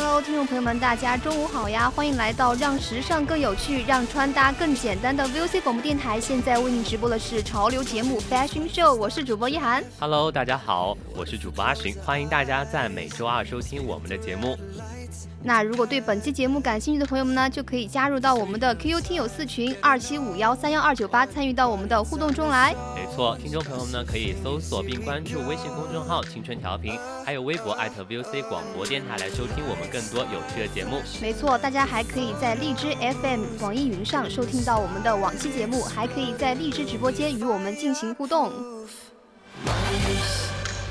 Hello，听众朋友们，大家中午好呀！欢迎来到让时尚更有趣、让穿搭更简单的 VOC 广播电台。现在为您直播的是潮流节目 Fashion Show，我是主播一涵。Hello，大家好，我是主播阿寻，欢迎大家在每周二收听我们的节目。那如果对本期节目感兴趣的朋友们呢，就可以加入到我们的 QQ 听友四群二七五幺三幺二九八，参与到我们的互动中来。没错，听众朋友们呢，可以搜索并关注微信公众号“青春调频”，还有微博 @VOC 广播电台来收听我们更多有趣的节目。没错，大家还可以在荔枝 FM、网易云上收听到我们的往期节目，还可以在荔枝直播间与我们进行互动。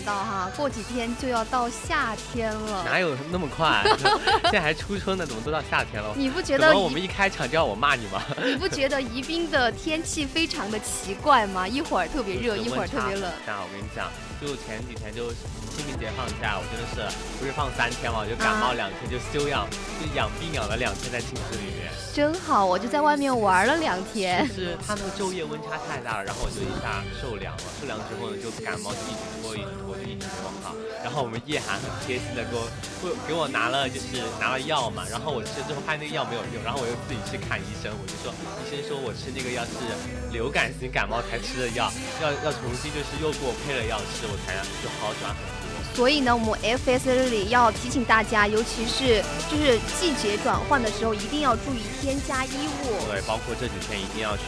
想到哈，过几天就要到夏天了，哪有那么快？现在还初春呢，怎么都到夏天了？你不觉得？我们一开场就要我骂你吗？你不觉得宜宾的天气非常的奇怪吗？一会儿特别热，一会儿特别冷。那我跟你讲，就前几天就。清明节放假，我真的是不是放三天嘛，我就感冒两天，就休养，就养病养了两天在寝室里面。真好，我就在外面玩了两天。就 是他那个昼夜温差太大了，然后我就一下受凉了，受凉之后呢就感冒，就一直拖一直拖就一直拖哈。然后我们叶涵很贴心的给我给我拿了就是拿了药嘛，然后我吃之后发现那个药没有用，然后我又自己去看医生，我就说医生说我吃那个药是流感型感冒才吃的药，要要重新就是又给我配了药吃，我才就好转很。所以呢，我们 FS 这里要提醒大家，尤其是就是季节转换的时候，一定要注意添加衣物。对，包括这几天一定要去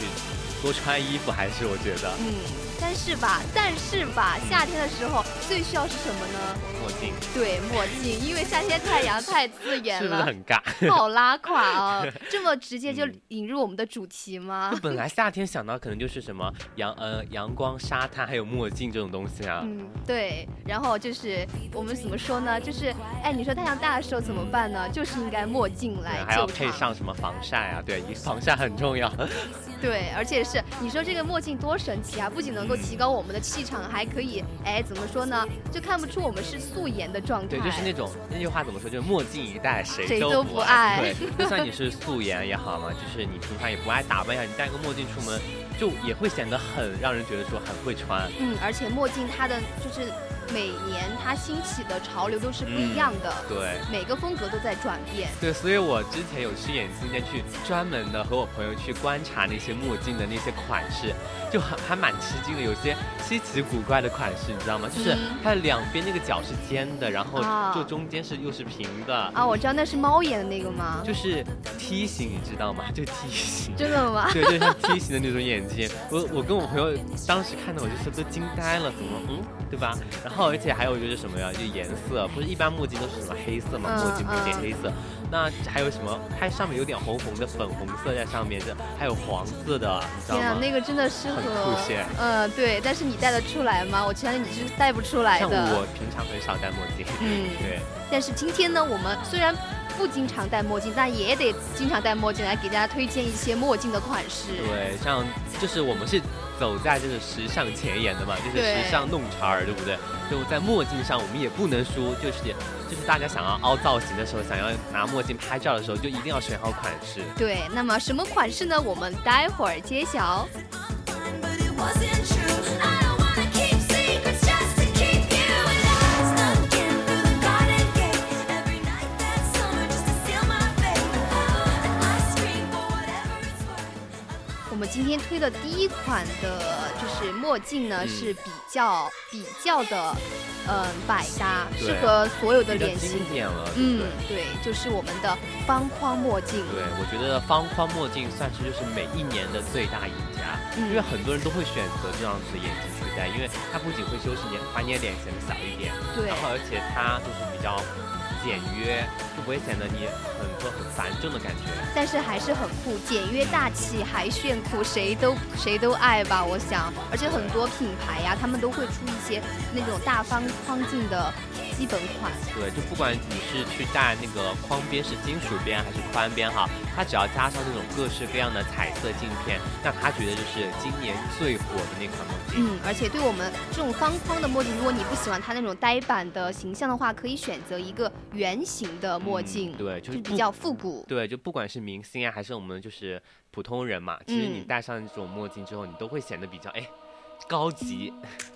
多穿衣服，还是我觉得。嗯。但是吧，但是吧，夏天的时候最需要是什么呢？墨镜。对，墨镜，因为夏天太阳太刺眼了，是不是很尬？好拉垮哦！这么直接就引入我们的主题吗？本来夏天想到可能就是什么阳呃阳光、沙滩，还有墨镜这种东西啊。嗯，对。然后就是我们怎么说呢？就是哎，你说太阳大的时候怎么办呢？就是应该墨镜来。还要配上什么防晒啊？对，防晒很重要。对，而且是你说这个墨镜多神奇啊！不仅能够提高我们的气场，还可以哎，怎么说呢？就看不出我们是素颜的状态。对，就是那种那句话怎么说？就是墨镜一戴，谁都不爱。对，就算你是素颜也好嘛，就是你平常也不爱打扮呀，你戴个墨镜出门，就也会显得很让人觉得说很会穿。嗯，而且墨镜它的就是。每年它兴起的潮流都是不一样的，对，每个风格都在转变。对，所以我之前有去眼镜店去专门的和我朋友去观察那些墨镜的那些款式，就很还蛮吃惊的，有些稀奇古怪的款式，你知道吗？就是它的两边那个角是尖的，然后就中间是又是平的。啊，我知道那是猫眼的那个吗？就是梯形，你知道吗？就梯形。真的吗？对，就像梯形的那种眼镜。我我跟我朋友当时看到我就是都惊呆了，怎么嗯，对吧？然后。然后，而且还有一个是什么呀？就颜色，不是一般墨镜都是什么黑色嘛？墨镜有点黑色。那还有什么？它上面有点红红的粉红色在上面，这还有黄色的，天啊，那个真的适合。很酷炫。嗯，对。但是你戴得出来吗？我觉得你是戴不出来的。像我平常很少戴墨镜。嗯，对。但是今天呢，我们虽然不经常戴墨镜，但也得经常戴墨镜来给大家推荐一些墨镜的款式。对，像就是我们是。走在这个时尚前沿的嘛，就是时尚弄潮儿，对不对？就在墨镜上，我们也不能输，就是就是大家想要凹造型的时候，想要拿墨镜拍照的时候，就一定要选好款式。对，那么什么款式呢？我们待会儿揭晓。今天推的第一款的就是墨镜呢，嗯是比较比较的，嗯、百搭，适合所有的脸型经。典了，嗯对？，对，就是我们的方框墨镜。对，我觉得方框墨镜算是就是每一年的最大赢家，嗯因为很多人都会选择这样子的眼镜去戴，因为它不仅会修饰你，把你的脸显得小一点，对然后而且它就是比较简约，就不会显得你很多很繁重的感觉。但是还是很酷，简约大气还炫酷，谁都谁都爱吧，我想。而且很多品牌呀、他们都会出一些那种大方框镜的基本款。对，就不管你是去戴那个框边是金属边还是宽边哈，它只要加上那种各式各样的彩色镜片，那他觉得就是今年最火的那款墨镜。嗯，而且对我们这种方框的墨镜，如果你不喜欢它那种呆板的形象的话，可以选择一个圆形的墨镜，嗯对，就是是比较复古。对，就不管是明星啊，还是我们就是普通人嘛，其实你嗯戴上这种墨镜之后，你都会显得比较哎高级。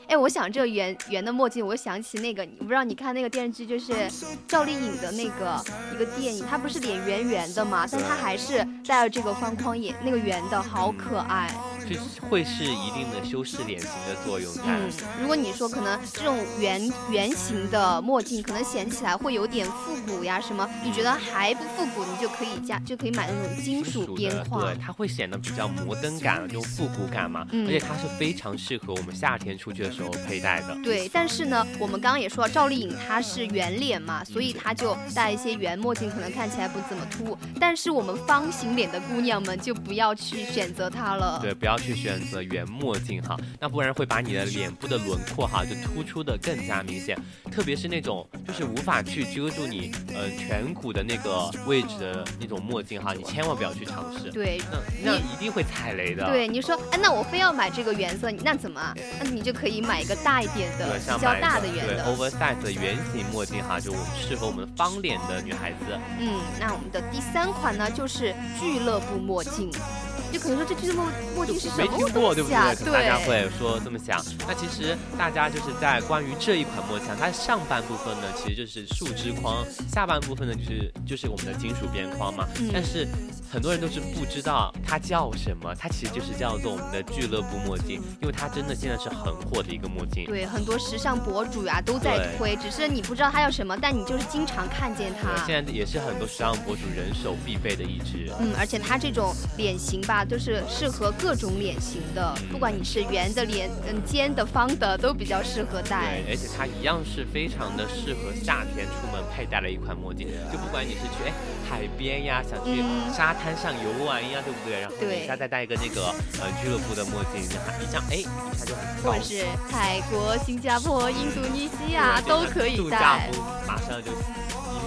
哎，我想这圆圆的墨镜，我想起那个，我不知道你看那个电视剧，就是赵丽颖的那个一个电影，她不是脸圆圆的嘛，但她还是戴了这个方框眼，那个圆的好可爱。就是会是一定的修饰脸型的作用在。嗯，如果你说可能这种圆圆形的墨镜，可能显起来会有点复古呀什么，你觉得还不复古，你就可以加就可以买那种金属边，框对，。它会显得比较摩登感，就复古感嘛。嗯而且它是非常适合我们夏天出去的时候佩戴的。对，但是呢，我们刚刚也说了，赵丽颖她是圆脸嘛，所以她就戴一些圆墨镜，可能看起来不怎么突兀。但是我们方形脸的姑娘们就不要去选择它了。对，不要去选择圆墨镜哈，那不然会把你的脸部的轮廓哈就突出的更加明显，特别是那种就是无法去遮住你呃颧骨的那个位置的那种墨镜哈，你千万不要去尝试，对那那一定会踩雷的。对，你说，哎，那我非要买这个原色，那怎么啊？那你就可以买一个大一点的比较大的圆的。oversize 的圆形墨镜哈，就我们适合我们方脸的女孩子。嗯，那我们的第三款呢，就是俱乐部墨镜。就可能说这俱乐部墨镜是什么没听过，对不？对？可能大家会说这么想。那其实大家就是在关于这一款墨镜，它上半部分呢，其实就是树枝框，下半部分呢就是就是我们的金属边框嘛。嗯但是很多人都是不知道它叫什么，它其实就是叫做我们的俱乐部墨镜，因为它真的现在是很火的一个墨镜。对，很多时尚博主呀、都在推，只是你不知道它叫什么，但你就是经常看见它。现在也是很多时尚博主人手必备的一支。嗯，而且它这种脸型吧，都是适合各种脸型的，不管你是圆的脸、嗯尖的、方的，都比较适合戴。对，而且它一样是非常的适合夏天出门佩戴的一款墨镜，就不管你是去哎海边呀，想去嗯沙滩上游玩呀，对不对？然后对你一下再戴一个那个呃俱乐部的墨镜，一这样哎一下就很高或者是泰国、新加坡、印度尼西亚都可以度假戴。马上就迎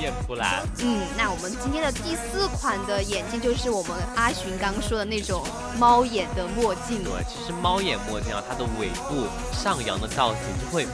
面出来。嗯，那我们今天的第四款的眼镜就是我们阿寻刚刚说的那种猫眼的墨镜。对，其实猫眼墨镜啊，它的尾部上扬的造型就会。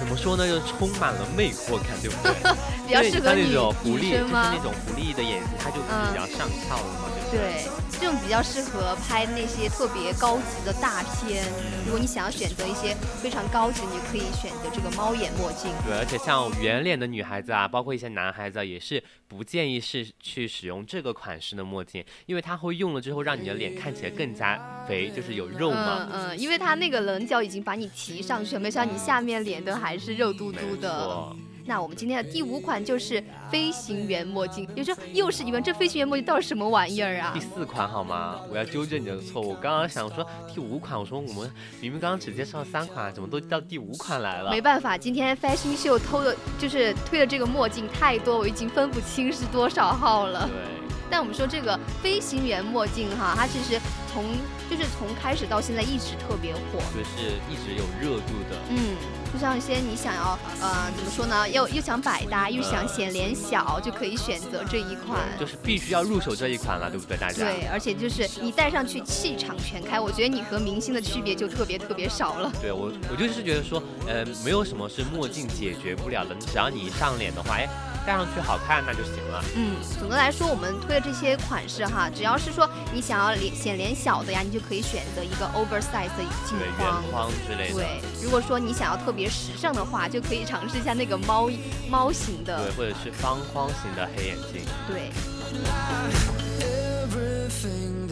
怎么说呢？就充满了魅惑感，对不对？比较适合女种狐狸，就是那？种狐狸的眼睛，它就比较上翘了嘛，对不。对，这种比较适合拍那些特别高级的大片。如果你想要选择一些非常高级，你就可以选择这个猫眼墨镜。对，而且像圆脸的女孩子啊，包括一些男孩子啊，也是不建议是去使用这个款式的墨镜，因为它会用了之后让你的脸看起来更加肥，就是有肉嘛。嗯嗯，因为它那个棱角已经把你提上去了，没想到你下面脸都还是肉嘟嘟的。错，那我们今天的第五款就是飞行员墨镜，有时候又是疑问，这飞行员墨镜到底什么玩意儿啊第？四款好吗？我要纠正你的错误。我刚刚想说第五款，我说我们明明刚刚只介绍三款，怎么都到第五款来了没？办法，今天 Fashion Show 偷的就是推的这个墨镜太多，我已经分不清是多少号了。对。但我们说这个飞行员墨镜哈，它其实从就是从开始到现在一直特别火。就是一直有热度的。嗯，就像一些你想要呃怎么说呢，又又想百搭又想显脸小，就可以选择这一款。就是必须要入手这一款了，对不对，大家？对，而且就是你戴上去气场全开，我觉得你和明星的区别就特别特别少了。对我，我就是觉得说，呃，没有什么是墨镜解决不了的，只要你一上脸的话，哎，戴上去好看那就行了。嗯，总的来说，我们推的这些款式哈，只要是说你想要脸显脸小的呀，你就可以选择一个 oversize 的镜对，框圆。框之类的。对，如果说你想要特别时尚的话，就可以尝试一下那个猫猫型的对，或者是方框型的黑眼镜。对，Everything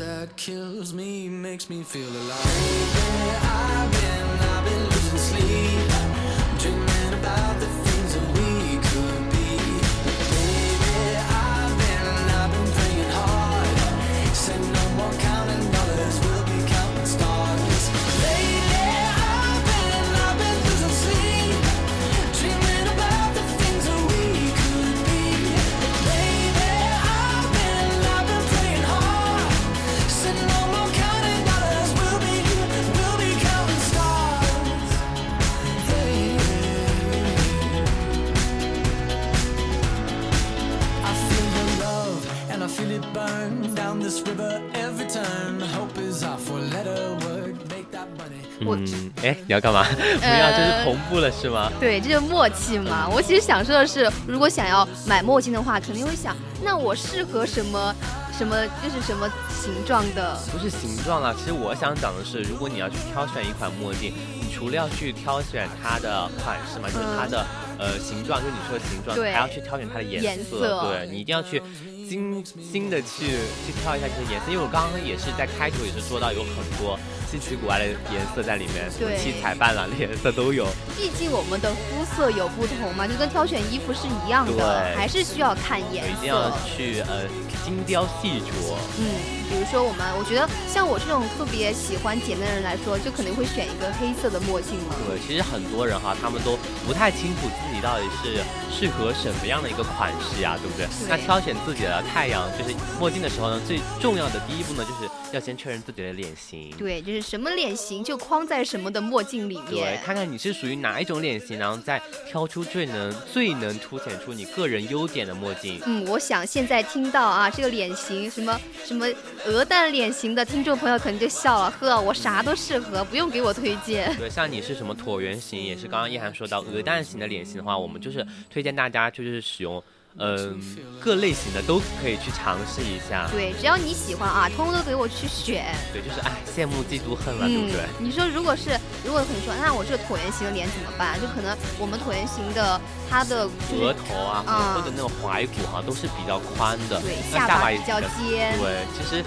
嗯，哎，你要干嘛？不要，这是同步了是吗？对，这就是默契嘛。我其实想说的是，如果想要买墨镜的话，肯定会想，那我适合什么什么，就是什么形状的。不是形状啊，其实我想讲的是，如果你要去挑选一款墨镜，你除了要去挑选它的款式嘛，就是它的、呃形状，就是你说的形状，对还要去挑选它的颜颜色对你一定要去精心的去去挑一下这些颜色，因为我刚刚也是在开头也是说到有很多稀奇古怪的颜色在里面，什么对七彩斑斓的颜色都有。毕竟我们的肤色有不同嘛，就跟挑选衣服是一样的，还是需要看颜一定要。去呃精雕细琢。嗯，比如说我们，我觉得像我这种特别喜欢简单的人来说，就肯定会选一个黑色的墨镜嘛。对，其实很多人哈，他们都不太清楚自己到底是适合什么样的一个款式呀，对不对？那挑选自己的太阳就是墨镜的时候呢，最重要的第一步呢，就是要先确认自己的脸型。对，就是什么脸型就框在什么的墨镜里面对，看看你是属于哪一种脸型，然后再挑出最能最能凸显出你个人优点的墨镜。嗯，我想现在听到啊，这个脸型什么什么鹅蛋脸型的听众朋友可能就笑了，呵，我啥都适合，不用给我推荐。对，像你是什么椭圆形，也是刚刚一涵说到鹅蛋型的脸型的话，我们就是推荐大家就是使用，嗯、各类型的都可以去尝试一下。对，只要你喜欢啊，通通都给我去选。对，就是哎，羡慕嫉妒恨了，对不对？你说如果是如果你说，那我这个椭圆形的脸怎么办？就可能我们椭圆形的它的就是额头啊，啊或者那种踝骨哈、都是比较宽的，对下巴比较也比尖。对，其实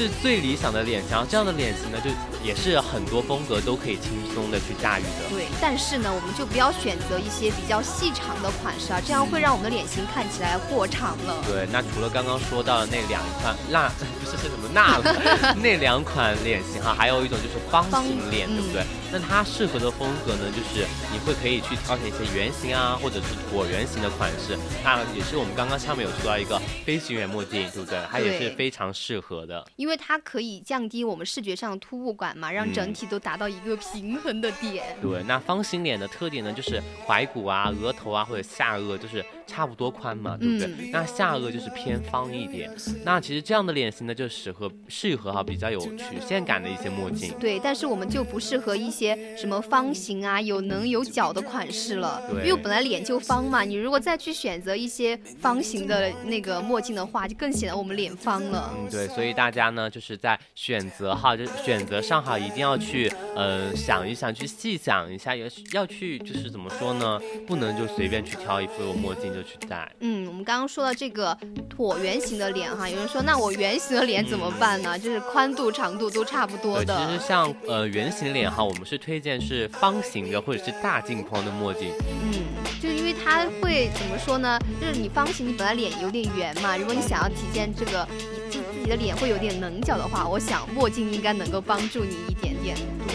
是最理想的脸型。这样的脸型呢，就也是很多风格都可以轻松的去驾驭的。对，但是呢，我们就不要选择一些比较细长的款式啊，这样会让我们的脸型看起来过长了。对，那除了刚刚说到的那两款那 不是是什么那 那两款脸型哈，还有一种就是方方形脸，对不对？那它适合的风格呢，就是你会可以去挑选一些圆形啊，或者是椭圆形的款式。那也是我们刚刚上面有说到一个飞行员墨镜，对不对？它也是非常适合的。因为它可以降低我们视觉上的突兀感嘛，让嗯整体都达到一个平衡的点。对，那方形脸的特点呢，就是踝骨啊、额头啊或者下颚就是差不多宽嘛，对不对？嗯那下颚就是偏方一点。那其实这样的脸型呢，就适合适合哈比较有曲线感的一些墨镜。对，但是我们就不适合一些什么方形啊、有棱有角的款式了，对因为本来脸就方嘛，你如果再去选择一些方形的那个墨镜的话，就更显得我们脸方了。嗯，对，所以大家呢，就是在选择哈，就是选择上哈，一定要去，呃，想一想，去细想一下，也要去，就是怎么说呢，不能就随便去挑一副墨镜就去戴。嗯，我们刚刚说到这个椭圆形的脸哈，有人说那我圆形的脸怎么办呢？就是宽度、长度都差不多的，其实。像呃圆形脸哈，我们是推荐是方形的或者是大镜框的墨镜。嗯，就是因为它会怎么说呢？就是你方形，你本来脸有点圆嘛，如果你想要体现这个你自自己的脸会有点棱角的话，我想墨镜应该能够帮助你一点点。对。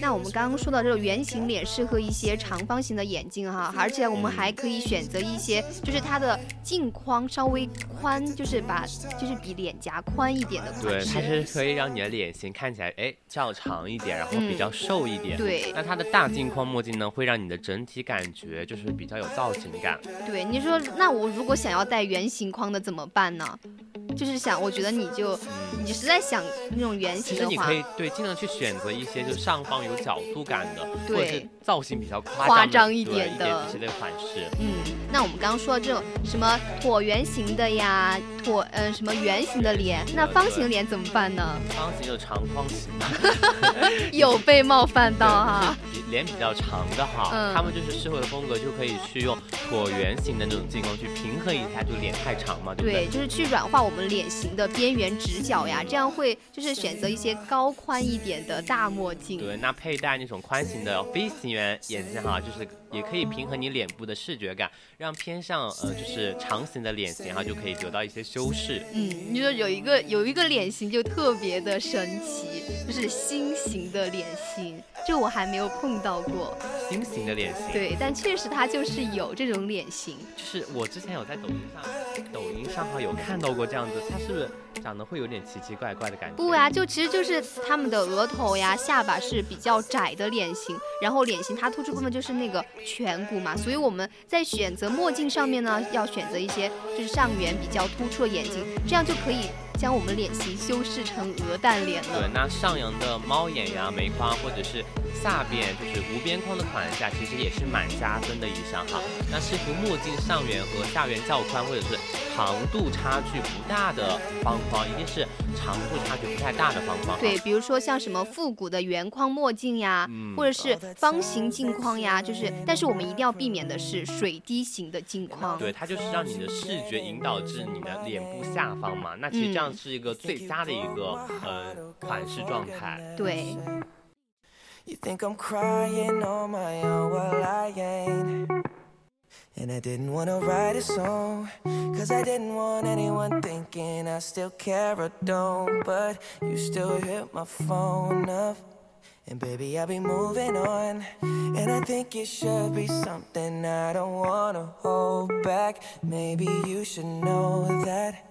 那我们刚刚说到这个圆形脸适合一些长方形的眼镜哈，而且我们还可以选择一些，就是它的镜框稍微宽，就是把就是比脸颊宽一点的款对，它。是可以让你的脸型看起来哎较长一点，然后比较瘦一点。对那它的大镜框墨镜呢，会让你的整体感觉就是比较有造型感。对，你说那我如果想要戴圆形框的怎么办呢？就是想，我觉得你就嗯。你实在想那种圆形的话其实你可，以对尽量去选择一些就上方有角度感的，或者对是造型比较夸夸张一点的一些的款式。嗯，那我们刚刚说的这种什么椭圆形的呀，椭呃什么圆形的脸，那方形脸怎么办呢？方形就长方形嘛，有被冒犯到哈。脸比较长的哈，嗯他们就是社会的风格就可以去用椭圆形的那种镜框去平衡一下，就脸太长嘛，对不对，对？就是去软化我们脸型的边缘直角呀，这样会就是选择一些高宽一点的大墨镜。对，那佩戴那种宽型的飞行员眼镜哈，就是也可以平衡你脸部的视觉感，让偏向呃就是长形的脸型哈就可以得到一些修饰。嗯，你说有一个有一个脸型就特别的神奇，就是心形的脸型，这我还没有碰到过。心形的脸型，，对，但确实它就是有这种脸型。就是我之前有在抖音上，抖音上哈有看到过这样子，它是不是长得会有点奇奇怪怪的感觉？不呀，就其实就是他们的额头呀、下巴是比较窄的脸型，然后脸型它突出部分就是那个颧骨嘛，所以我们在选择墨镜上面呢，要选择一些就是上缘比较突出的眼睛，这样就可以将我们脸型修饰成鹅蛋脸对，。那上扬的猫眼呀、眉框，或者是下边就是无边框的款下，其实也是蛮加分的一项哈。那适合墨镜上缘和下缘较宽，或者是长度差距不大的方框，一定是长度差距不太大的方框。对，，比如说像什么复古的圆框墨镜呀，嗯或者是方形镜框呀，就是，但是我们一定要避免的是水滴型的镜框。对，它就是让你的视觉引导至你的脸部下方嘛。那其实这样是一个最佳的一个呃款式状态。对 You think I'm crying on my own, well I ain't. And I didn't wanna write a song, cause I didn't want anyone thinking I still care or don't. But you still hit my phone up. And baby, I'll be moving on. And I think it should be something I don't wanna hold back. Maybe you should know that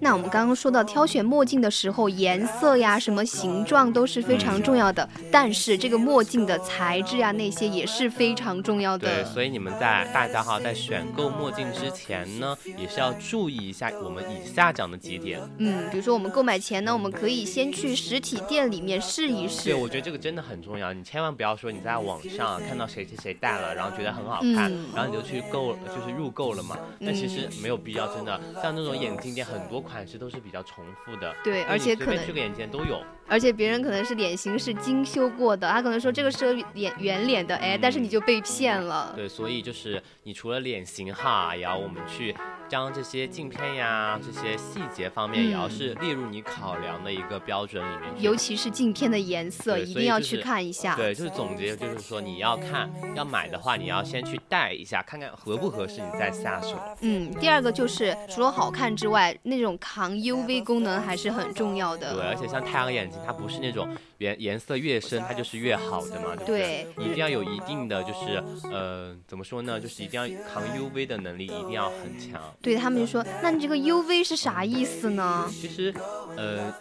那我们刚刚说到挑选墨镜的时候，颜色呀、什么形状都是非常重要的，但是这个墨镜的材质呀，那些也是非常重要的对，所以你们在大家哈在选购墨镜之前呢，也是要注意一下我们以下讲的几点。嗯，比如说我们购买前呢，我们可以先去实体店里面试一试对，我觉得这个真的很重要，你千万不要说你在网上看到谁谁谁戴了，然后觉得很好看，嗯然后你就去购，就是入购了嘛。但其实没有必要，真的，像那种眼镜店，很多款式都是比较重复的。对而且可能你随便去个眼线都有。而且别人可能是脸型是精修过的，他可能说这个是脸圆脸的，哎，但是你就被骗了。对，所以就是你除了脸型哈，也要我们去将这些镜片呀、这些细节方面，也要嗯是列入你考量的一个标准里面去。尤其是镜片的颜色，一定要去看一下。对，就是总结，就是说你要看要买的话，你要先去戴一下，看看合不合适，你再下手。嗯，第二个就是除了好看之外，那种种抗 UV 功能还是很重要的。对，而且像太阳眼镜，它不是那种颜颜色越深它就是越好的嘛，对不对你一定要有一定的就是呃怎么说呢，就是一定要抗 UV 的能力一定要很强。对他们就说，那你这个 UV 是啥意思呢？其实，呃，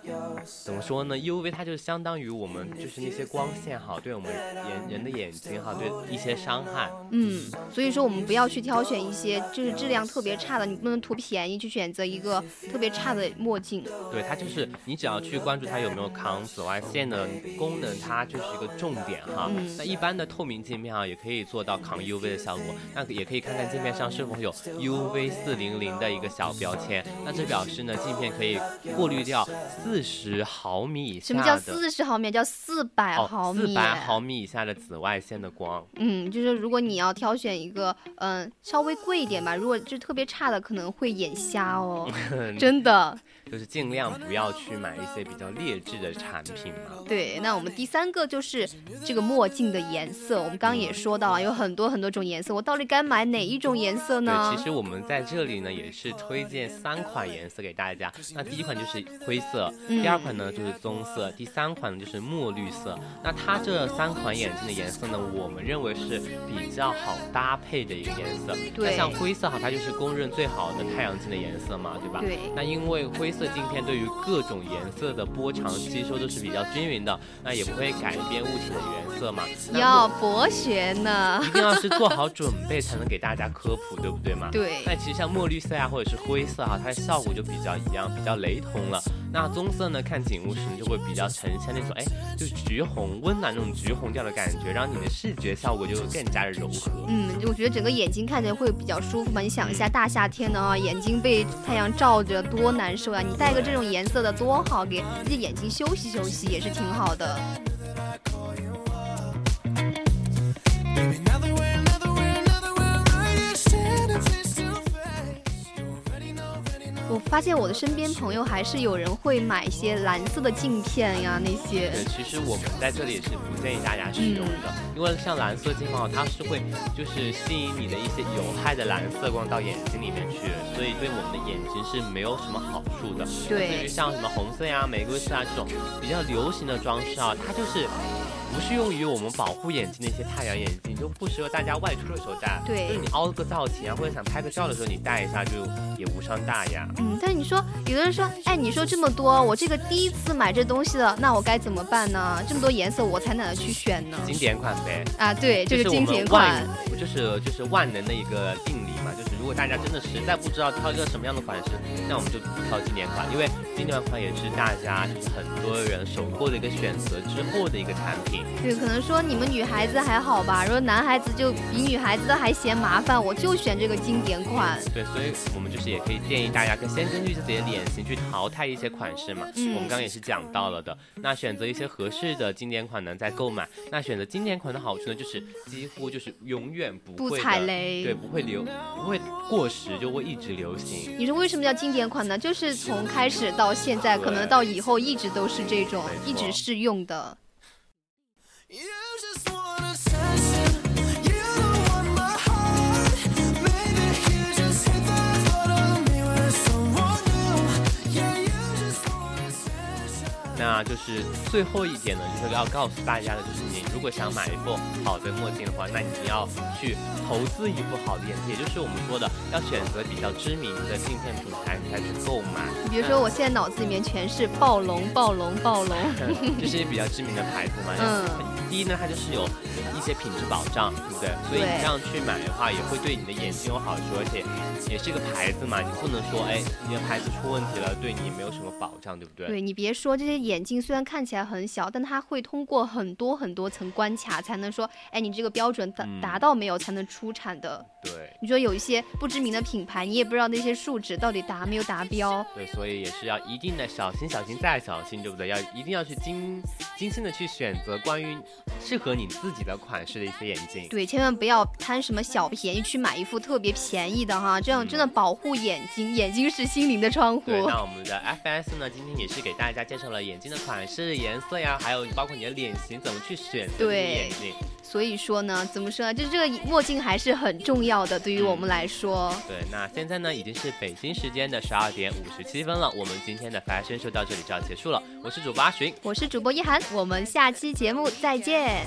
怎么说呢？UV 它就相当于我们就是那些光线哈，对我们眼人的眼睛哈，对一些伤害。嗯，所以说我们不要去挑选一些就是质量特别差的，你不能图便宜去选择一个特别差的墨镜。对，它就是你只要去关注它有没有抗紫外线的功能，它就是一个重点哈。嗯那一般的透明镜片啊，也可以做到抗 UV 的效果。那也可以看看镜片上是否有 UV 四零零零的一个小标签。那这表示呢，镜片可以过滤掉四十毫米以下的。什么叫四十毫米？叫四百毫哦，米。四百毫米以下的紫外线的光。嗯，就是如果你要挑选一个，嗯，稍微贵一点吧，如果就特别差的，可能会眼瞎哦，真的。就是尽量不要去买一些比较劣质的产品嘛。对，那我们第三个就是这个墨镜的颜色，我们刚刚也说到了，有很多很多种颜色，我到底该买哪一种颜色呢对，？其实我们在这里呢也是推荐三款颜色给大家。那第一款就是灰色，嗯第二款呢就是棕色，第三款呢就是墨绿色。那它这三款眼镜的颜色呢，我们认为是比较好搭配的一个颜色。对那像灰色哈，它就是公认最好的太阳镜的颜色嘛，对吧？对那因为灰色镜片对于各种颜色的波长吸收都是比较均匀的，那也不会改变物体的原色嘛。要博学呢。一定要是做好准备才能给大家科普，对不对嘛？对那其实像墨绿色啊，或者是灰色哈、它的效果就比较一样，比较雷同了。那棕色呢，看景物时呢就会比较呈现那种哎，就橘红、温暖那种橘红调的感觉，让你的视觉效果就更加的柔和。嗯，我觉得整个眼睛看起来会比较舒服嘛。你想一下，大夏天的啊，眼睛被太阳照着多难受啊！你戴个这种颜色的多好，给自己眼睛休息休息也是挺好的。发现我的身边朋友还是有人会买一些蓝色的镜片呀，那些。对，其实我们在这里也是不建议大家使用的，因为像蓝色镜框，它是会就是吸引你的一些有害的蓝色光到眼睛里面去，所以对我们的眼睛是没有什么好处的。对至于像什么红色呀、玫瑰色啊这种比较流行的装饰啊，它就是不适用于我们保护眼睛的一些太阳眼镜，就不适合大家外出的时候戴。对就是你凹个造型啊，或者想拍个照的时候，你戴一下就也无伤大雅。嗯，但是你说，有的人说，哎，你说这么多，我这个第一次买这东西了，那我该怎么办呢？这么多颜色，我才哪去选呢？经典款呗。啊，对，这这是经典们万款。，就是就是万能的一个定理嘛，就是如果大家真的实在不知道挑一个什么样的款式，那我们就挑经典款，因为经典款也是大家就是很多人首购的一个选择之后的一个产品。对，可能说你们女孩子还好吧，如果男孩子就比女孩子都还嫌麻烦，我就选这个经典款。对，所以我们就是也可以建议大家，可以先根据自己的脸型去淘汰一些款式嘛。嗯我们刚刚也是讲到了的。那选择一些合适的经典款呢，再购买。那选择经典款的好处呢，就是几乎就是永远不不会的踩雷对，不会留，不会过时，就会一直流行。你说为什么叫经典款呢？就是从开始到现在，可能到以后一直都是这种，一直适用的。就是最后一点呢，就是要告诉大家的，就是你如果想买一副好的墨镜的话，那你要去投资一副好的眼镜，也就是我们说的要选择比较知名的镜片品牌，你才去购买。你比如说，我现在脑子里面全是暴龙、暴龙、暴龙。这是比较知名的牌子嘛。嗯第一呢，它就是有一些品质保障，对不对？所以你这样去买的话，也会对你的眼睛有好处，而且也是一个牌子嘛，你不能说哎，你的牌子出问题了，对你没有什么保障，对不对？对你别说，这些眼镜虽然看起来很小，但它会通过很多很多层关卡，才能说，哎，你这个标准达嗯达到没有，才能出产的。对你说有一些不知名的品牌，你也不知道那些数值到底达没有达标。对，所以也是要一定的小心、小心再小心，对不对？要一定要去精精心的去选择关于适合你自己的款式的一些眼镜。对，千万不要贪什么小便宜去买一副特别便宜的哈，这样真的保护眼睛，眼睛是心灵的窗户。对，那我们的 FS 呢，今天也是给大家介绍了眼睛的款式、颜色呀，还有包括你的脸型怎么去选择这个对眼镜。所以说呢，怎么说呢？就是这个墨镜还是很重要的，对于我们来说。对，那现在呢已经是北京时间的十二点五十七分了，我们今天的 Fashion Show 到这里就要结束了。我是主播阿寻，我是主播一涵，我们下期节目再见。